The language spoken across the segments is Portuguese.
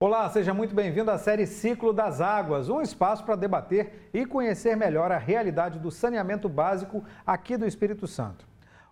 Olá, seja muito bem-vindo à série Ciclo das Águas, um espaço para debater e conhecer melhor a realidade do saneamento básico aqui do Espírito Santo.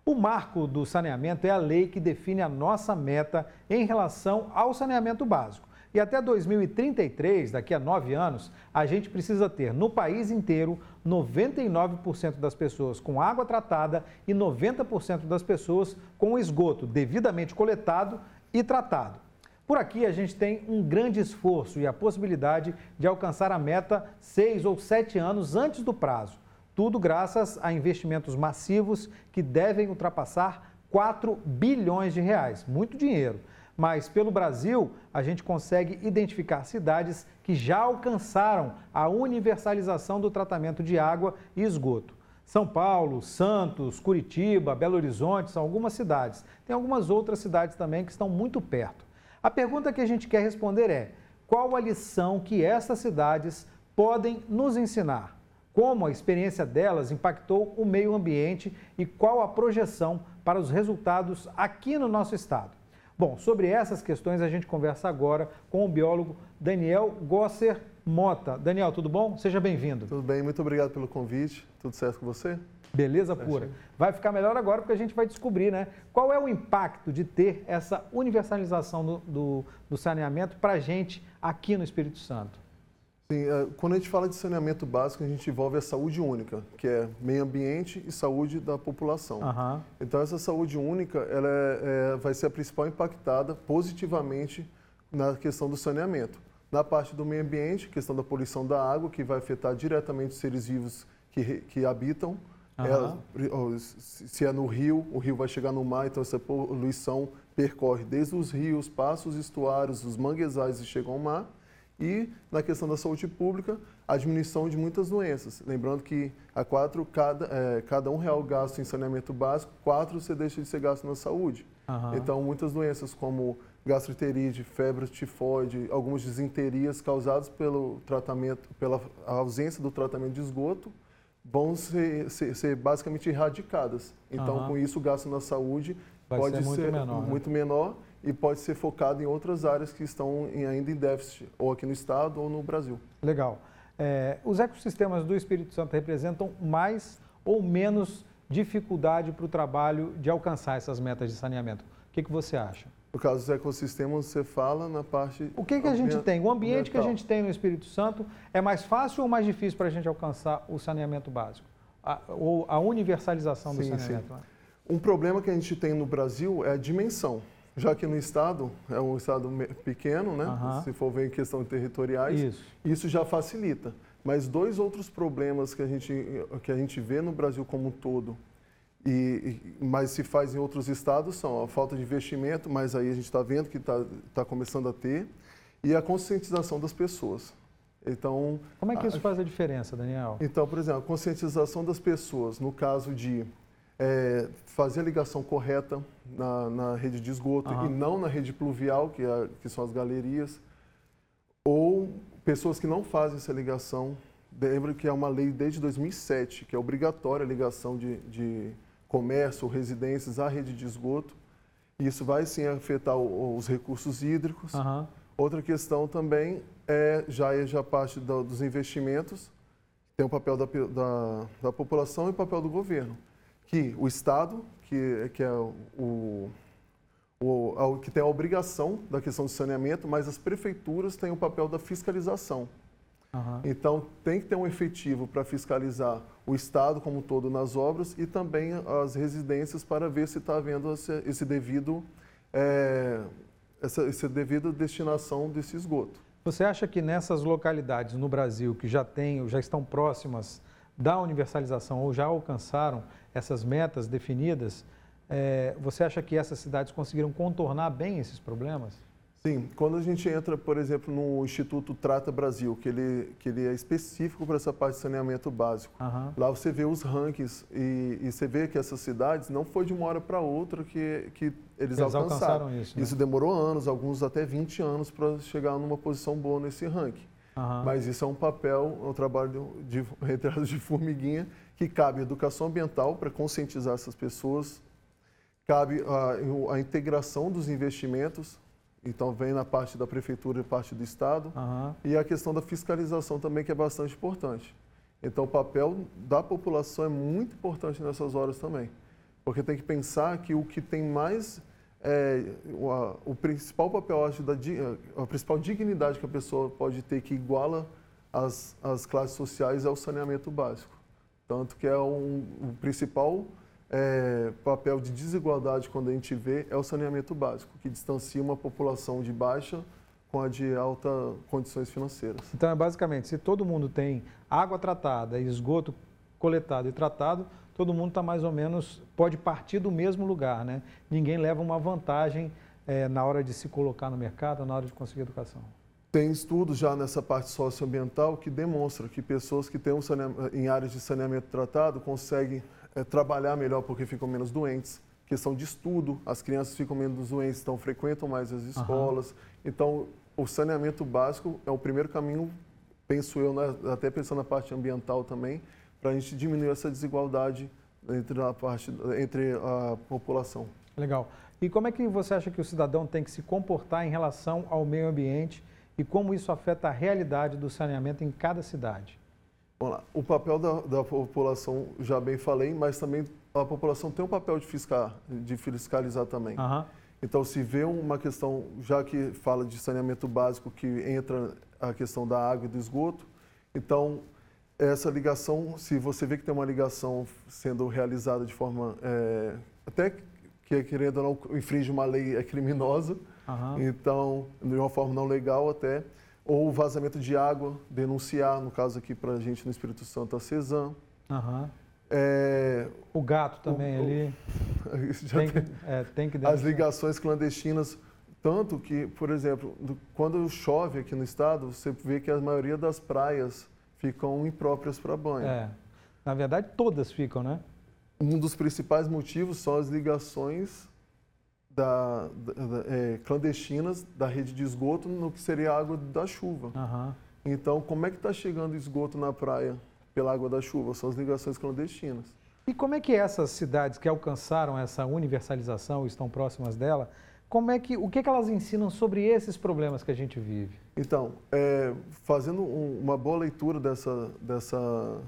O marco do saneamento é a lei que define a nossa meta em relação ao saneamento básico. E até 2033, daqui a nove anos, a gente precisa ter no país inteiro 99% das pessoas com água tratada e 90% das pessoas com esgoto devidamente coletado e tratado. Por aqui a gente tem um grande esforço e a possibilidade de alcançar a meta seis ou sete anos antes do prazo. Tudo graças a investimentos massivos que devem ultrapassar 4 bilhões de reais. Muito dinheiro. Mas pelo Brasil, a gente consegue identificar cidades que já alcançaram a universalização do tratamento de água e esgoto. São Paulo, Santos, Curitiba, Belo Horizonte são algumas cidades. Tem algumas outras cidades também que estão muito perto. A pergunta que a gente quer responder é: qual a lição que essas cidades podem nos ensinar? Como a experiência delas impactou o meio ambiente e qual a projeção para os resultados aqui no nosso estado? Bom, sobre essas questões a gente conversa agora com o biólogo Daniel Gosser Mota. Daniel, tudo bom? Seja bem-vindo. Tudo bem, muito obrigado pelo convite. Tudo certo com você? Beleza pura. Vai ficar melhor agora porque a gente vai descobrir, né? Qual é o impacto de ter essa universalização do, do, do saneamento para a gente aqui no Espírito Santo? Sim, é, quando a gente fala de saneamento básico, a gente envolve a saúde única, que é meio ambiente e saúde da população. Uhum. Então, essa saúde única ela é, é, vai ser a principal impactada positivamente na questão do saneamento. Na parte do meio ambiente, questão da poluição da água, que vai afetar diretamente os seres vivos que, que habitam Se é no rio, o rio vai chegar no mar, então essa poluição percorre desde os rios, passa os estuários, os manguezais e chega ao mar. E na questão da saúde pública, a diminuição de muitas doenças. Lembrando que a quatro, cada, é, cada um real gasto em saneamento básico, quatro você deixa de ser gasto na saúde. Uhum. Então, muitas doenças como gastroenterite, febre tifoide, algumas desinterias causadas pelo tratamento, pela ausência do tratamento de esgoto, vão ser, ser, ser basicamente erradicadas. Então, uhum. com isso, o gasto na saúde Vai pode ser, muito, ser menor, né? muito menor e pode ser focado em outras áreas que estão em, ainda em déficit, ou aqui no Estado ou no Brasil. Legal. É, os ecossistemas do Espírito Santo representam mais ou menos dificuldade para o trabalho de alcançar essas metas de saneamento. O que, que você acha? No caso dos ecossistemas, você fala na parte. O que, que a gente tem? O ambiente que a gente tem no Espírito Santo é mais fácil ou mais difícil para a gente alcançar o saneamento básico? A, ou a universalização sim, do saneamento? Sim. Um problema que a gente tem no Brasil é a dimensão. Já que no estado é um estado pequeno, né? Uhum. Se for ver em questão territoriais, isso. isso já facilita. Mas dois outros problemas que a gente, que a gente vê no Brasil como um todo, e, mas se faz em outros estados são a falta de investimento, mas aí a gente está vendo que está tá começando a ter, e a conscientização das pessoas. Então, Como é que isso a, faz a diferença, Daniel? Então, por exemplo, a conscientização das pessoas, no caso de é, fazer a ligação correta na, na rede de esgoto uhum. e não na rede pluvial, que, é, que são as galerias, ou pessoas que não fazem essa ligação. Lembro que é uma lei desde 2007, que é obrigatória a ligação de, de comércio, residências, à rede de esgoto. Isso vai sim afetar os recursos hídricos. Uhum. Outra questão também é já é já parte do, dos investimentos, tem o papel da, da, da, população e o papel do governo. Que o Estado, que, que é o, o, que tem a obrigação da questão do saneamento, mas as prefeituras têm o papel da fiscalização. Uhum. Então, tem que ter um efetivo para fiscalizar o Estado como um todo nas obras e também as residências para ver se está havendo esse, esse devido, é, essa, essa devida destinação desse esgoto. Você acha que nessas localidades no Brasil que já têm, já estão próximas da universalização ou já alcançaram essas metas definidas, é, você acha que essas cidades conseguiram contornar bem esses problemas? Sim, quando a gente entra, por exemplo, no Instituto Trata Brasil, que ele, que ele é específico para essa parte de saneamento básico, uhum. lá você vê os rankings e, e, você vê que essas cidades não foi de uma hora para outra que, que eles, eles alcançaram. alcançaram isso, né? isso demorou anos, alguns até 20 anos para chegar numa posição boa nesse ranking. Uhum. Mas isso é um papel, é um trabalho de, de, de formiguinha que cabe educação ambiental para conscientizar essas pessoas, cabe a, a integração dos investimentos, Então vem na parte da prefeitura e parte do estado. Uhum. E a questão da fiscalização também que é bastante importante. Então o papel da população é muito importante nessas horas também. Porque tem que pensar que o que tem mais é, o, a, o, principal papel, acho, da, a principal dignidade que a pessoa pode ter que iguala as, as classes sociais é o saneamento básico. Tanto que é um, o principal é, papel de desigualdade quando a gente vê é o saneamento básico, que distancia uma população de baixa com a de alta condições financeiras. Então, é basicamente, se todo mundo tem água tratada, esgoto coletado e tratado, todo mundo está mais ou menos, pode partir do mesmo lugar, né? Ninguém leva uma vantagem é, na hora de se colocar no mercado, na hora de conseguir educação. Tem estudos já nessa parte socioambiental que demonstram que pessoas que têm um em áreas de saneamento tratado conseguem é, trabalhar melhor porque ficam menos doentes. Questão de estudo, as crianças ficam menos doentes, então frequentam mais as escolas. Uhum. Então, o saneamento básico é o primeiro caminho, penso eu, né, até pensando na parte ambiental também, para a gente diminuir essa desigualdade entre a, parte, entre a população. Legal. E como é que você acha que o cidadão tem que se comportar em relação ao meio ambiente e como isso afeta a realidade do saneamento em cada cidade? Vamos lá. O papel da, da, população, já bem falei, mas também a população tem um papel de, fiscal, de fiscalizar também. Uhum. Então, se vê uma questão, já que fala de saneamento básico, que entra a questão da água e do esgoto, então essa ligação, se você vê que tem uma ligação sendo realizada de forma é, até que querendo ou não infringe uma lei é criminosa, uhum. então de uma forma não legal até ou vazamento de água, denunciar, no caso aqui para a gente no Espírito Santo a CESAM. Uhum. É, o gato também o, ali. tem, tem, é, tem que As ligações clandestinas, tanto que, por exemplo, quando chove aqui no estado, você vê que a maioria das praias ficam impróprias para banho. É. Na verdade, todas ficam, né? Um dos principais motivos são as ligações da, da, é, clandestinas da rede de esgoto no que seria a água da chuva. Uhum. Então, como é que está chegando esgoto na praia pela água da chuva? São as ligações clandestinas. E como é que essas cidades que alcançaram essa universalização, estão próximas dela, como é que, o que, é que elas ensinam sobre esses problemas que a gente vive? Então, é, fazendo um, uma boa leitura dessa, dessa,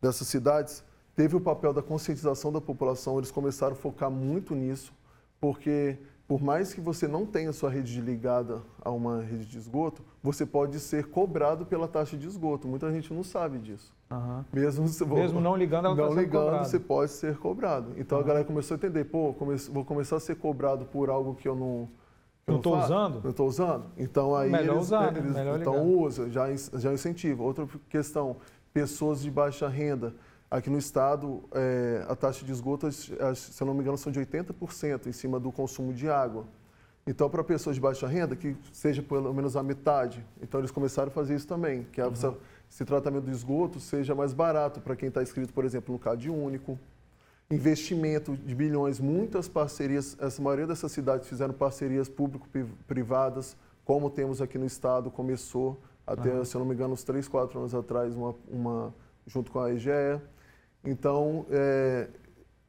dessas cidades, teve o papel da conscientização da população, eles começaram a focar muito nisso, porque por mais que você não tenha sua rede ligada a uma rede de esgoto, você pode ser cobrado pela taxa de esgoto. Muita gente não sabe disso. Uhum. Mesmo, Mesmo não ligando, ela tá não ligando, cobrado. você pode ser cobrado. Então uhum. a galera começou a entender, pô, vou começar a ser cobrado por algo que eu não não estou usando? Não estou usando. Então aí Melhor eles, usar, eles né? Melhor então ligar. usa, já já incentiva. Outra questão, pessoas de baixa renda. Aqui no estado, é, a taxa de esgoto, se eu não me engano, são de 80% em cima do consumo de água. Então, para pessoas de baixa renda, que seja pelo menos a metade. Então, eles começaram a fazer isso também, que uhum. essa, esse tratamento do esgoto seja mais barato para quem está inscrito, por exemplo, no CAD único. Investimento de bilhões, muitas parcerias, essa maioria dessas cidades fizeram parcerias público-privadas, como temos aqui no estado, começou até, uhum. se eu não me engano, uns 3, 4 anos atrás, uma, uma junto com a EGE. Então, é,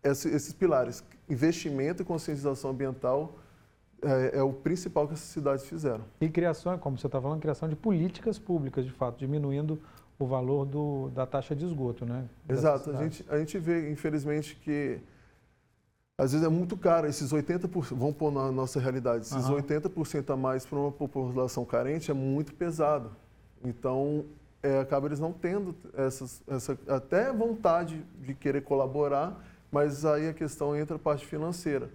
esses pilares, investimento e conscientização ambiental, é, é, o principal que essas cidades fizeram. E criação, como você está falando, criação de políticas públicas, de fato, diminuindo o valor do, da taxa de esgoto, né? Exato. A gente, a gente vê, infelizmente, que às vezes é muito caro, esses 80%, vamos pôr na nossa realidade, esses uhum. 80% a mais para uma população carente é muito pesado. Então, é, acaba eles não tendo essas, essa até vontade de querer colaborar, mas aí a questão entra a parte financeira.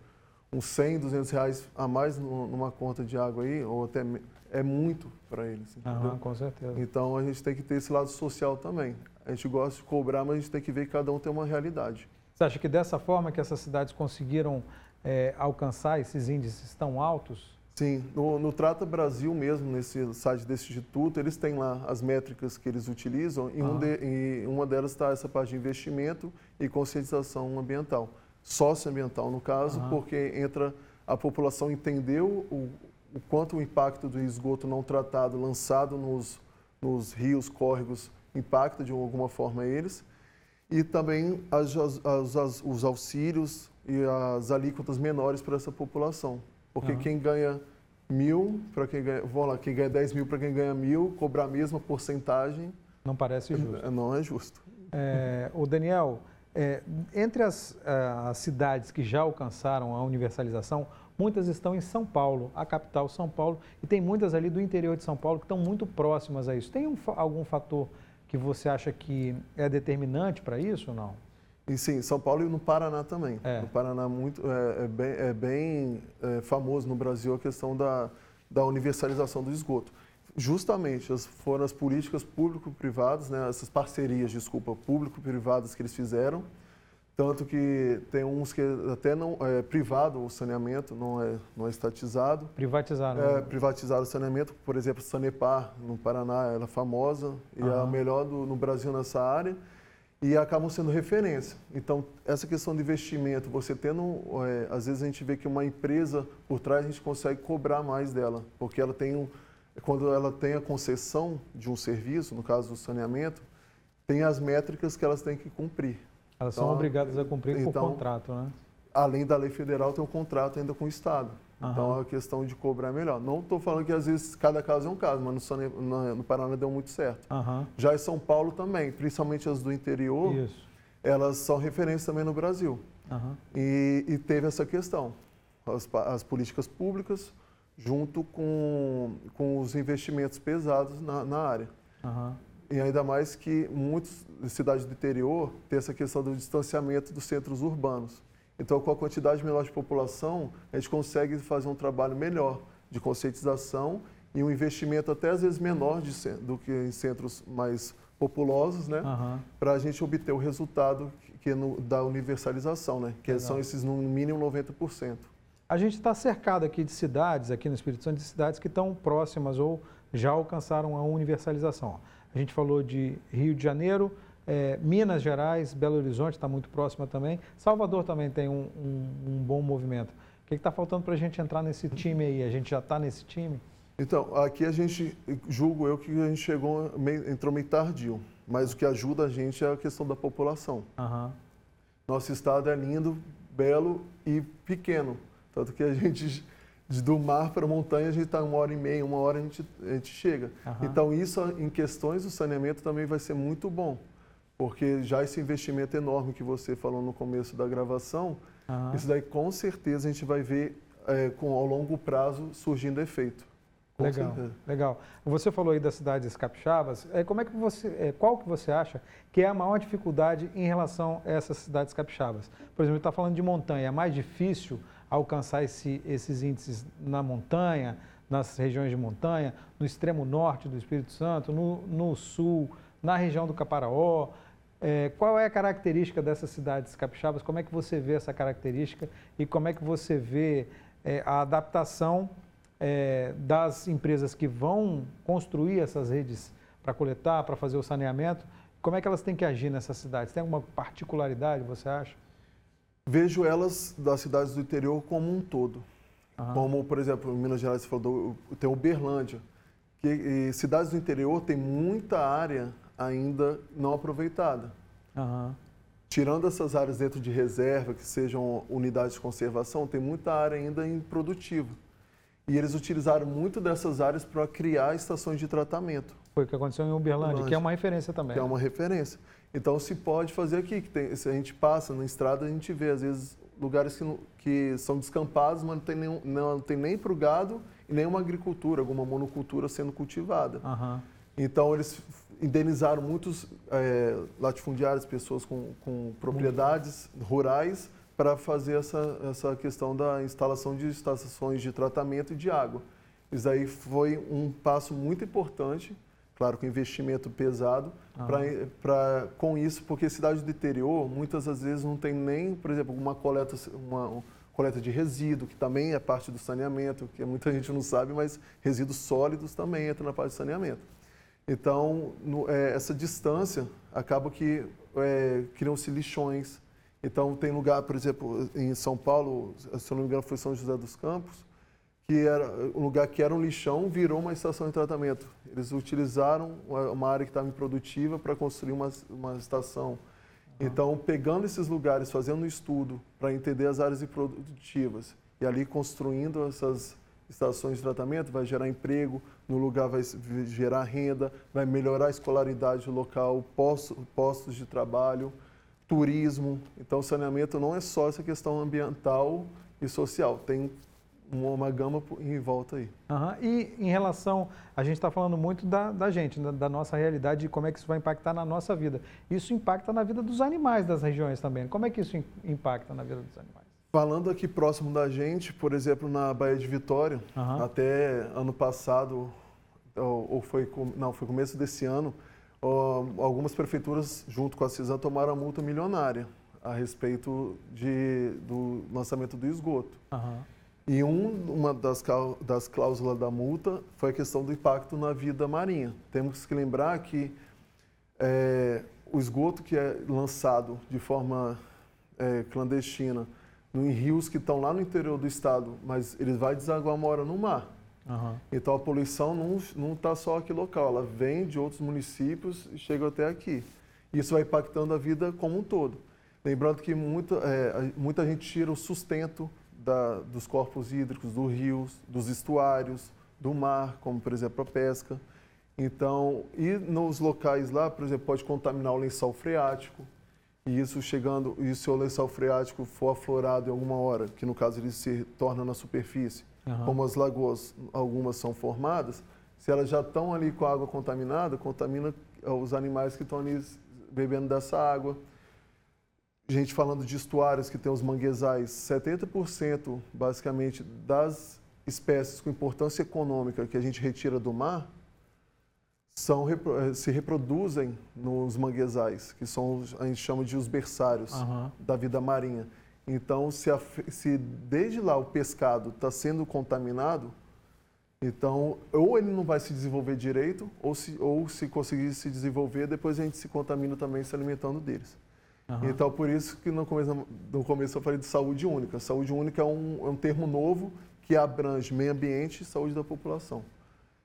Uns 100, 200 reais a mais numa conta de água aí, ou até é muito para eles. Uhum, com certeza. Então a gente tem que ter esse lado social também. A gente gosta de cobrar, mas a gente tem que ver que cada um tem uma realidade. Você acha que dessa forma que essas cidades conseguiram é, alcançar esses índices tão altos? Sim, no, no, Trata Brasil mesmo, nesse site desse instituto, eles têm lá as métricas que eles utilizam e, um de, e uma delas está essa parte de investimento e conscientização ambiental, socioambiental no caso, porque entra a população entendeu o, o, quanto o impacto do esgoto não tratado lançado nos, nos rios, córregos, impacta de alguma forma eles, e também as, as, as, os auxílios e as alíquotas menores para essa população. Porque uhum. quem ganha mil para quem ganha, vamos lá, quem ganha 10 mil para quem ganha mil, cobrar a mesma porcentagem. Não parece justo. Não é justo. É, o Daniel, é, entre as, as cidades que já alcançaram a universalização, muitas estão em São Paulo, a capital São Paulo, e tem muitas ali do interior de São Paulo que estão muito próximas a isso. Tem um, algum fator que você acha que é determinante para isso ou não? E sim, São Paulo e no Paraná também. É. No Paraná muito, é, é bem, é bem é, famoso no Brasil a questão da, da universalização do esgoto. Justamente as, foram as políticas público-privadas, né, essas parcerias, desculpa, público-privadas que eles fizeram, tanto que tem uns que até não é privado o saneamento, não é, não é estatizado. Privatizaram. É, né? privatizaram o saneamento. Por exemplo, Sanepar, no Paraná, ela é famosa e uhum. é a melhor do, no Brasil nessa área e acabam sendo referência. Então, essa questão de investimento, você tendo, é, às vezes a gente vê que uma empresa por trás a gente consegue cobrar mais dela, porque ela tem um, quando ela tem a concessão de um serviço, no caso do saneamento, tem as métricas que elas têm que cumprir. Elas então, são obrigadas a cumprir então, por contrato, né? Além da lei federal, tem um contrato ainda com o Estado. Uhum. Então, a questão de cobrar é melhor. Não estou falando que, às vezes, cada caso é um caso, mas no, no, no Paraná deu muito certo. Uhum. Já em São Paulo também, principalmente as do interior, Isso. elas são referência também no Brasil. Uhum. E, e, teve essa questão. As, as, políticas públicas junto com, com os investimentos pesados na, na área. E ainda mais que muitas cidades do interior têm essa questão do distanciamento dos centros urbanos. Então, com a quantidade menor de população, a gente consegue fazer um trabalho melhor de conscientização e um investimento até às vezes menor de, do que em centros mais populosos, né? Uhum. Para a gente obter o resultado que é no, da universalização, né? Que Legal. são esses no mínimo 90%. A gente está cercado aqui de cidades, aqui no Espírito Santo, de cidades que estão próximas ou já alcançaram a universalização. A gente falou de Rio de Janeiro, é, Minas Gerais, Belo Horizonte está muito próxima também. Salvador também tem um, um, um bom movimento. O que está faltando para a gente entrar nesse time aí? A gente já está nesse time? Então, aqui a gente, julgo eu que a gente chegou, meio, entrou meio tardio, mas o que ajuda a gente é a questão da população. Uhum. Nosso estado é lindo, belo e pequeno, tanto que a gente, do mar para a montanha, a gente está uma hora e meia, uma hora a gente, a gente chega. Uhum. Então, isso em questões do saneamento também vai ser muito bom porque já esse investimento enorme que você falou no começo da gravação, uhum. isso daí com certeza a gente vai ver é, com, ao longo prazo surgindo efeito. legal, certeza. legal. Você falou aí das cidades capixabas. É, como é que você, é, qual que você acha que é a maior dificuldade em relação a essas cidades capixabas? Por exemplo, está falando de montanha. É mais difícil alcançar esse, esses índices na montanha, nas regiões de montanha, no extremo norte do Espírito Santo, no, no sul, na região do Caparaó. É, qual é a característica dessas cidades capixabas? Como é que você vê essa característica e como é que você vê é, a adaptação é, das empresas que vão construir essas redes para coletar, para fazer o saneamento? Como é que elas têm que agir nessas cidades? Tem alguma particularidade, você acha? Vejo elas das cidades do interior como um todo. Uhum. Como, por exemplo, em Minas Gerais, você falou, tem Uberlândia. Que, cidades do interior têm muita área ainda não aproveitada. Uhum. Tirando essas áreas dentro de reserva, que sejam unidades de conservação, tem muita área ainda improdutiva. E eles utilizaram muito dessas áreas para criar estações de tratamento. Foi o que aconteceu em Uberlândia, que é uma referência também. Que é uma referência. Então se pode fazer aqui, que tem, se a gente passa na estrada, a gente vê às vezes lugares que, que são descampados, mas não tem, nenhum, não tem nem para o gado e nenhuma agricultura, alguma monocultura sendo cultivada. Uhum. Então eles indenizaram muitos é, latifundiários, pessoas com, com propriedades rurais, para fazer essa, essa questão da instalação de estações de tratamento e de água. Isso aí foi um passo muito importante, claro, com investimento pesado, ah. para com isso, porque cidade do interior, muitas das vezes não tem nem, por exemplo, uma coleta, uma, uma coleta de resíduo, que também é parte do saneamento, que muita gente não sabe, mas resíduos sólidos também entram na parte do saneamento. Então, no, é, essa distância acaba que é, criam-se lixões. Então, tem lugar, por exemplo, em São Paulo, se eu não me engano, foi São José dos Campos, que era um lugar que era um lixão, virou uma estação de tratamento. Eles utilizaram uma área que estava improdutiva para construir uma, uma estação. Então, pegando esses lugares, fazendo um estudo para entender as áreas improdutivas e ali construindo essas estações de tratamento, vai gerar emprego, no lugar vai gerar renda, vai melhorar a escolaridade local, postos, de trabalho, turismo. Então, saneamento não é só essa questão ambiental e social, tem uma, gama em volta aí. Uhum. E em relação, a gente está falando muito da, da gente, da, da, nossa realidade, de como é que isso vai impactar na nossa vida. Isso impacta na vida dos animais das regiões também. Como é que isso impacta na vida dos animais? Falando aqui próximo da gente, por exemplo, na Baía de Vitória, uhum. até ano passado, ou foi, não, foi começo desse ano, algumas prefeituras, junto com a CISAM, tomaram a multa milionária a respeito de, do lançamento do esgoto. Uhum. E um, uma das, das cláusulas da multa foi a questão do impacto na vida marinha. Temos que lembrar que é, o esgoto que é lançado de forma é, clandestina em rios que estão lá no interior do estado, mas ele vai desaguar uma hora no mar. Uhum. Então a poluição não está só aqui local, ela vem de outros municípios e chega até aqui. Isso vai impactando a vida como um todo. Lembrando que muita, é, muita gente tira o sustento da, dos corpos hídricos, dos rios, dos estuários, do mar, como por exemplo a pesca. Então, e nos locais lá, por exemplo, pode contaminar o lençol freático. E isso chegando, e se o lençol freático for aflorado em alguma hora, que no caso ele se torna na superfície, uhum. como as lagoas, algumas são formadas, se elas já estão ali com a água contaminada, contamina os animais que estão ali bebendo dessa água gente falando de estuários que tem os manguezais, 70% basicamente das espécies com importância econômica que a gente retira do mar são, eh, se reproduzem nos manguezais, que são, a gente chama de os berçários uhum. da vida marinha. Então, se, a, se desde lá o pescado está sendo contaminado, então, ou ele não vai se desenvolver direito, ou se, ou se conseguir se desenvolver, depois a gente se contamina também se alimentando deles. Uhum. Então, por isso que no começo, no começo eu falei de saúde única. Saúde única é um, é um termo novo que abrange meio ambiente e saúde da população.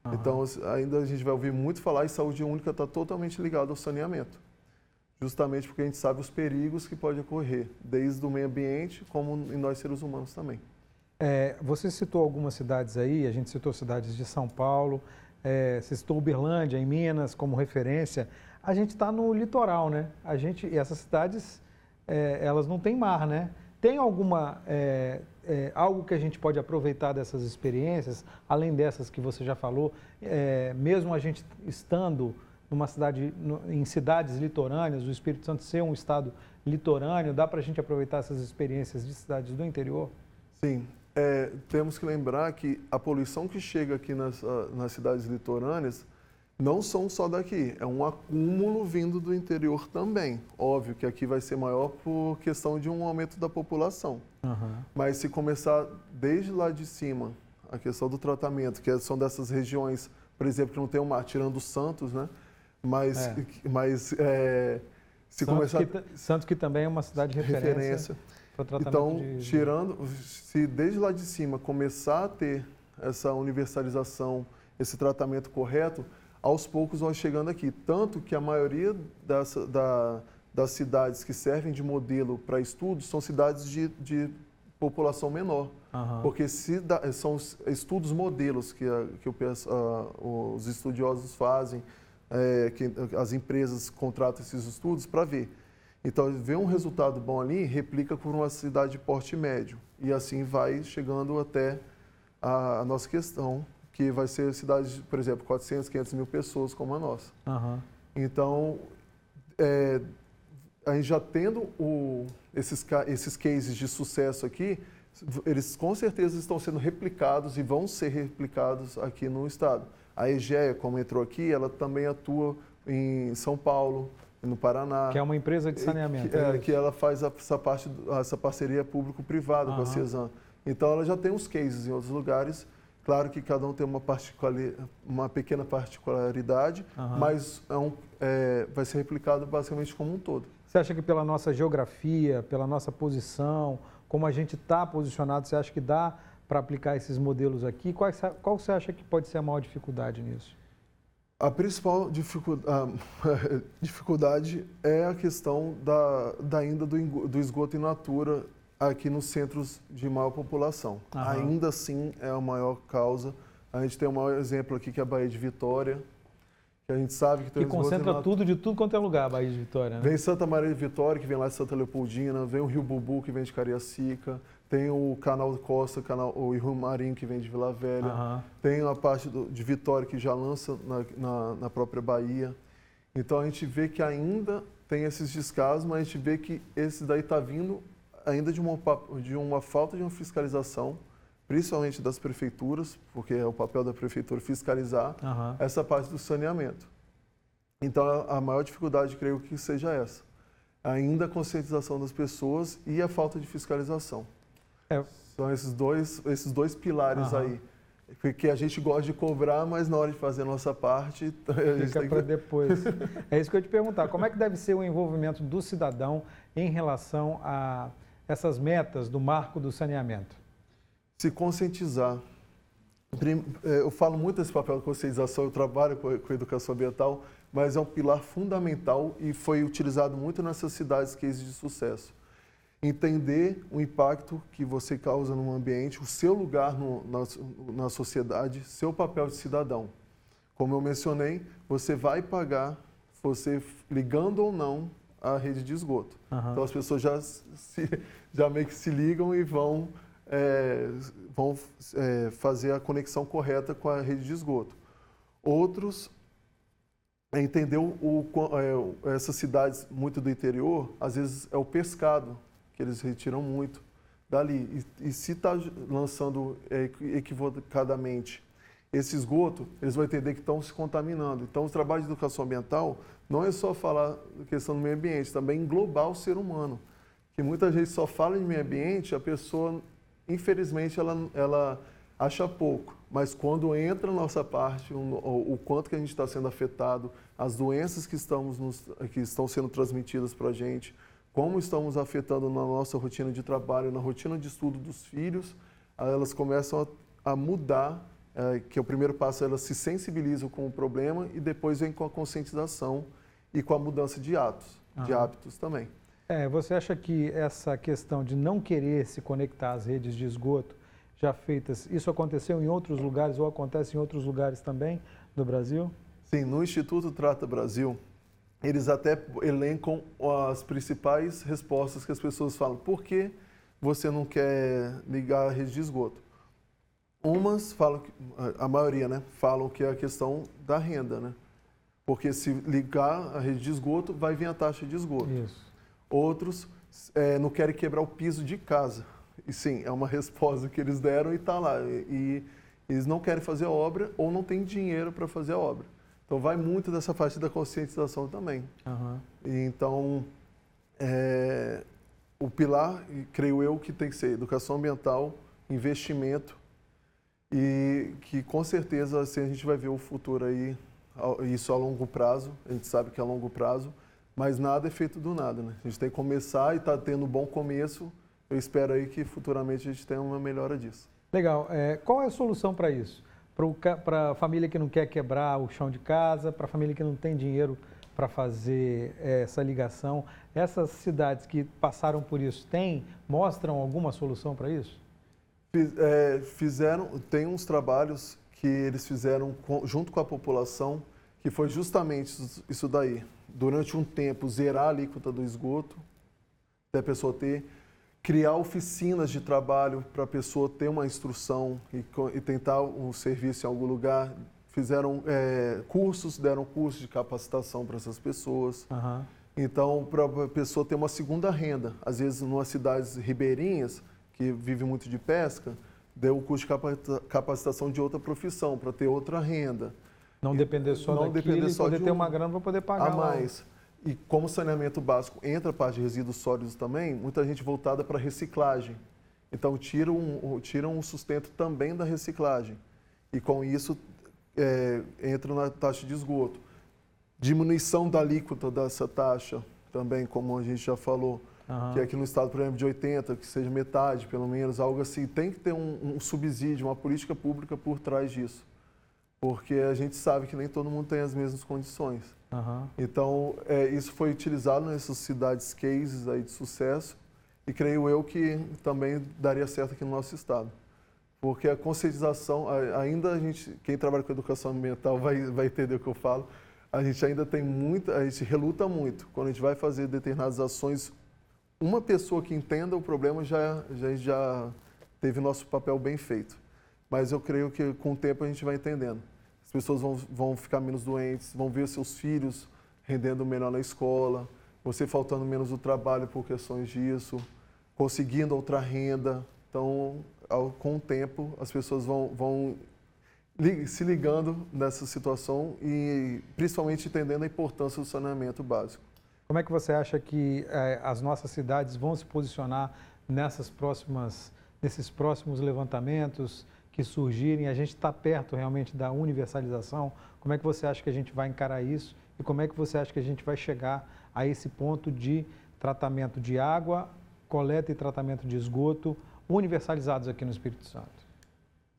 Uhum. Então, ainda a gente vai ouvir muito falar e saúde única está totalmente ligado ao saneamento. Justamente porque a gente sabe os perigos que pode ocorrer, desde o meio ambiente como em nós seres humanos também. É, você citou algumas cidades aí, a gente citou cidades de São Paulo, é, você citou Uberlândia, em Minas, como referência a gente está no litoral, né? A gente, e essas cidades, é, elas não têm mar, né? Tem alguma, é, é, algo que a gente pode aproveitar dessas experiências, além dessas que você já falou, é, mesmo a gente estando numa cidade, no, em cidades litorâneas, o Espírito Santo ser um estado litorâneo, dá para a gente aproveitar essas experiências de cidades do interior? Sim, é, temos que lembrar que a poluição que chega aqui nas, ah, nas cidades litorâneas, não são só daqui, é um acúmulo vindo do interior também. Óbvio que aqui vai ser maior por questão de um aumento da população. Uhum. Mas se começar desde lá de cima, a questão do tratamento, que são dessas regiões, por exemplo, que não tem o mar, tirando Santos, né? Mas, é. mas é, se Santos começar... Que, Santos que também é uma cidade de referência. referência. Então, de... tirando, se desde lá de cima começar a ter essa universalização, esse tratamento correto, aos poucos vão chegando aqui. Tanto que a maioria das, da, das cidades que servem de modelo para estudos são cidades de, de população menor. Uhum. Porque se da, são estudos modelos que, a, que a, os estudiosos fazem, é, que as empresas contratam esses estudos para ver. Então, vê um resultado bom ali, replica por uma cidade de porte médio. E assim vai chegando até a, a nossa questão que vai ser cidades, por exemplo, 400, 500 mil pessoas como a nossa. Uhum. Então, é, a gente já tendo o, esses, esses cases de sucesso aqui, eles com certeza estão sendo replicados e vão ser replicados aqui no estado. A EGEA, como entrou aqui, ela também atua em São Paulo, no Paraná. Que é uma empresa de saneamento. Que, é, que ela faz essa, parte, essa parceria público-privada uhum. com a CESAM. Então, ela já tem uns cases em outros lugares Claro que cada um tem uma, uma pequena particularidade, uhum. mas é um, é, vai ser replicado basicamente como um todo. Você acha que pela nossa geografia, pela nossa posição, como a gente está posicionado, você acha que dá para aplicar esses modelos aqui? Qual, qual você acha que pode ser a maior dificuldade nisso? A principal dificuldade, dificuldade é a questão da, da ainda do, do esgoto in natura aqui nos centros de maior população. Uhum. Ainda assim é a maior causa. A gente tem um maior exemplo aqui que é a Bahia de Vitória, que a gente sabe que tem Que concentra tudo de tudo quanto é lugar, a Bahia de Vitória. Né? Vem Santa Maria de Vitória, que vem lá de Santa Leopoldina, vem o Rio Bubu, que vem de Cariacica, tem o Canal Costa, canal, o Rio Marinho, que vem de Vila Velha, uhum. tem a parte do, de Vitória, que já lança na, na, na própria Bahia. Então a gente vê que ainda tem esses descasos, mas a gente vê que esse daí está vindo ainda de uma, de uma falta de uma fiscalização, principalmente das prefeituras, porque é o papel da prefeitura fiscalizar uhum. essa parte do saneamento. Então, a maior dificuldade, creio que seja essa. Ainda a conscientização das pessoas e a falta de fiscalização. É. São esses dois, esses dois pilares uhum. aí. Porque a gente gosta de cobrar, mas na hora de fazer a nossa parte... A Fica para que... depois. é isso que eu ia te perguntar. Como é que deve ser o envolvimento do cidadão em relação a essas metas do marco do saneamento? Se conscientizar. É, eu falo muito desse papel de conscientização, eu trabalho com educação ambiental, mas é um pilar fundamental e foi utilizado muito nessas cidades que de sucesso. Entender o impacto que você causa no ambiente, o seu lugar no, na, na sociedade, seu papel de cidadão. Como eu mencionei, você vai pagar, você ligando ou não, a rede de esgoto. Uhum. Então as pessoas já, se, já meio que se ligam e vão, é, vão é, fazer a conexão correta com a rede de esgoto. Outros é entender o, é, essas cidades muito do interior, às vezes é o pescado que eles retiram muito dali. E, e se está lançando equivocadamente esse esgoto, eles vão entender que estão se contaminando. Então, o trabalho de educação ambiental não é só falar questão do meio ambiente, também englobar o ser humano. Que muita gente só fala de meio ambiente, a pessoa, infelizmente, ela, ela acha pouco. Mas quando entra a nossa parte, um, o, o, quanto que a gente está sendo afetado, as doenças que, estamos nos, que estão sendo transmitidas para a gente, como estamos afetando na nossa rotina de trabalho, na rotina de estudo dos filhos, elas começam a, a mudar que é o primeiro passo, elas se sensibilizam com o problema e depois vem com a conscientização e com a mudança de atos, de hábitos também. É, você acha que essa questão de não querer se conectar às redes de esgoto já feitas, isso aconteceu em outros lugares ou acontece em outros lugares também do Brasil? Sim, no Instituto Trata Brasil, eles até elencam as principais respostas que as pessoas falam. Por que você não quer ligar a rede de esgoto? Umas falam, a maioria, né, falam que é a questão da renda, né? Porque se ligar a rede de esgoto, vai vir a taxa de esgoto. Isso. Outros é, não querem quebrar o piso de casa. E sim, é uma resposta que eles deram e está lá. E, e, eles não querem fazer a obra ou não têm dinheiro para fazer a obra. Então vai muito dessa parte da conscientização também. Uhum. E, então, é, o pilar, creio eu, que tem que ser educação ambiental, investimento e que com certeza assim, a gente vai ver o futuro aí, isso a longo prazo, a gente sabe que é a longo prazo, mas nada é feito do nada, né? A gente tem que começar e está tendo um bom começo. Eu espero aí que futuramente a gente tenha uma melhora disso. Legal. É, qual é a solução para isso? Para a família que não quer quebrar o chão de casa, para a família que não tem dinheiro para fazer é, essa ligação, essas cidades que passaram por isso têm, mostram alguma solução para isso? É, fizeram, tem uns trabalhos que eles fizeram com, junto com a população, que foi justamente isso daí. Durante um tempo, zerar a alíquota do esgoto, da pessoa ter, criar oficinas de trabalho para a pessoa ter uma instrução e, e, tentar um serviço em algum lugar. Fizeram é, cursos, deram cursos de capacitação para essas pessoas. Uhum. Então, para a pessoa ter uma segunda renda. Às vezes, em cidades ribeirinhas, que vive muito de pesca, deu o curso de capacitação de outra profissão, para ter outra renda. Não depender só não daquilo depender só poder de ter um, uma grana para poder pagar. A mais. E como saneamento básico entra a parte de resíduos sólidos também, muita gente voltada para reciclagem. Então tiram um, tiram um sustento também da reciclagem. E com isso é, entra na taxa de esgoto. Diminuição da alíquota dessa taxa também, como a gente já falou uhum. que aqui no estado, por exemplo, de 80, que seja metade, pelo menos, algo assim. Tem que ter um, um subsídio, uma política pública por trás disso. Porque a gente sabe que nem todo mundo tem as mesmas condições. Uhum. Então, é, isso foi utilizado nessas cidades cases aí de sucesso e creio eu que também daria certo aqui no nosso estado. Porque a conscientização, ainda a gente, quem trabalha com educação ambiental vai, vai entender o que eu falo, a gente ainda tem muita, a gente reluta muito. Quando a gente vai fazer determinadas ações, uma pessoa que entenda o problema já, já, já teve nosso papel bem feito. Mas eu creio que com o tempo a gente vai entendendo. As pessoas vão, vão ficar menos doentes, vão ver seus filhos rendendo melhor na escola, você faltando menos no trabalho por questões disso, conseguindo outra renda. Então, ao, com o tempo, as pessoas vão, vão se ligando nessa situação e principalmente entendendo a importância do saneamento básico. Como é que você acha que eh, as nossas cidades vão se posicionar nessas próximas, nesses próximos levantamentos que surgirem? A gente está perto realmente da universalização. Como é que você acha que a gente vai encarar isso? E como é que você acha que a gente vai chegar a esse ponto de tratamento de água, coleta e tratamento de esgoto universalizados aqui no Espírito Santo?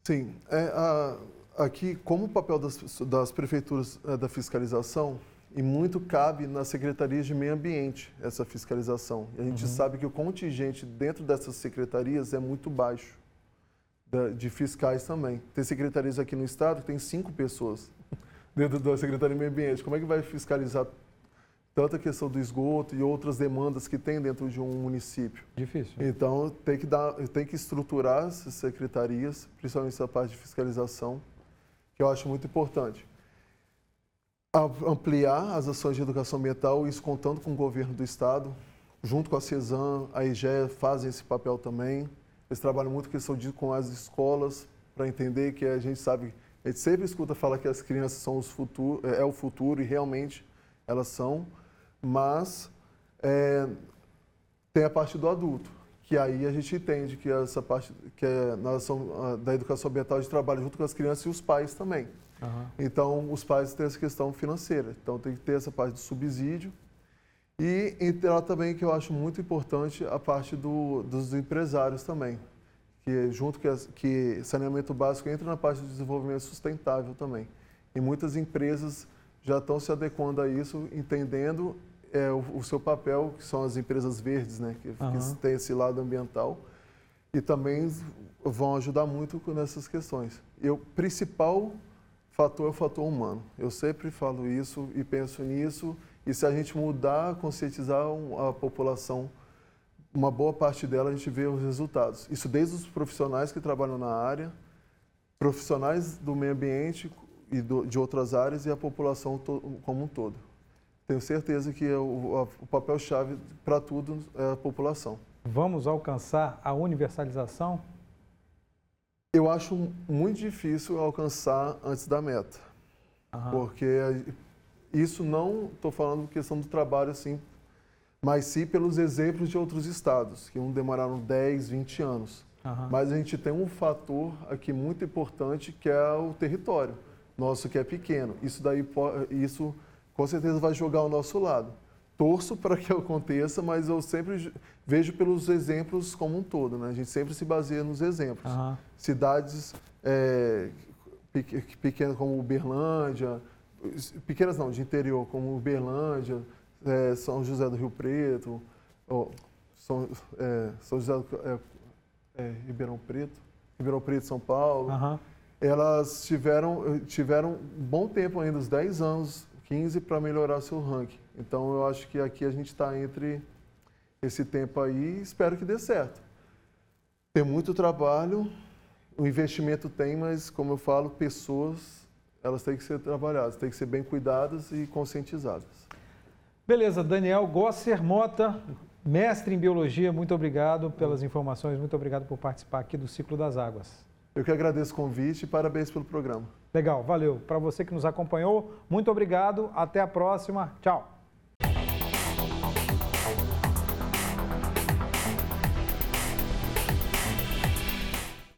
Sim, é, a, aqui como o papel das, das prefeituras é, da fiscalização e muito cabe nas secretarias de meio ambiente essa fiscalização. E a gente uhum. sabe que o contingente dentro dessas secretarias é muito baixo de fiscais também. Tem secretarias aqui no estado que tem cinco pessoas dentro da Secretaria de Meio Ambiente. Como é que vai fiscalizar tanta questão do esgoto e outras demandas que tem dentro de um município? Difícil. Então, tem que, dar, tem que estruturar essas secretarias, principalmente essa parte de fiscalização, que eu acho muito importante. Ampliar as ações de educação ambiental, isso contando com o governo do Estado, junto com a CESAM, a IGE fazem esse papel também. Eles trabalham muito questão de, com as escolas, para entender que a gente sabe a gente sempre escuta falar que as crianças são os futuro, é, é o futuro e realmente elas são, mas é, tem a parte do adulto, que aí a gente entende que essa parte que é na ação da educação ambiental de trabalho junto com as crianças e os pais também. Uhum. Então, os pais têm essa questão financeira, então tem que ter essa parte do subsídio e entrar também que eu acho muito importante a parte do, dos empresários também que junto que, que saneamento básico entra na parte do desenvolvimento sustentável também. E muitas empresas já estão se adequando a isso, entendendo é, o, o, seu papel, que são as empresas verdes, né, que, uhum. que têm esse lado ambiental, e também vão ajudar muito nessas questões. E o principal fator é o fator humano. Eu sempre falo isso e penso nisso, e se a gente mudar, conscientizar a população uma boa parte dela a gente vê os resultados. Isso desde os profissionais que trabalham na área, profissionais do meio ambiente e do, de outras áreas e a população to, como um todo. Tenho certeza que o, o papel-chave para tudo é a população. Vamos alcançar a universalização? Eu acho muito difícil alcançar antes da meta. Uhum. Porque isso não, estou falando questão do trabalho assim mas sim pelos exemplos de outros estados, que um demoraram 10, 20 anos. Uhum. Mas a gente tem um fator aqui muito importante que é o território nosso, que é pequeno. Isso daí, isso com certeza vai jogar ao nosso lado. Torço para que aconteça, mas eu sempre vejo pelos exemplos como um todo. Né? A gente sempre se baseia nos exemplos. Uhum. Cidades é, pequenas como Uberlândia, pequenas não, de interior, como Uberlândia, é, São José do Rio Preto, ou São, é, São José do é, é, Ribeirão Preto, Ribeirão Preto, São Paulo, uhum. elas tiveram, tiveram bom tempo ainda, uns 10 anos, 15, para melhorar seu ranking. Então, eu acho que aqui a gente está entre esse tempo aí e espero que dê certo. Tem muito trabalho, o investimento tem, mas, como eu falo, pessoas, elas têm que ser trabalhadas, têm que ser bem cuidadas e conscientizadas. Beleza, Daniel Gosser Mota, mestre em biologia, muito obrigado pelas informações, muito obrigado por participar aqui do Ciclo das Águas. Eu que agradeço o convite e parabéns pelo programa. Legal, valeu. Para você que nos acompanhou, muito obrigado. Até a próxima. Tchau.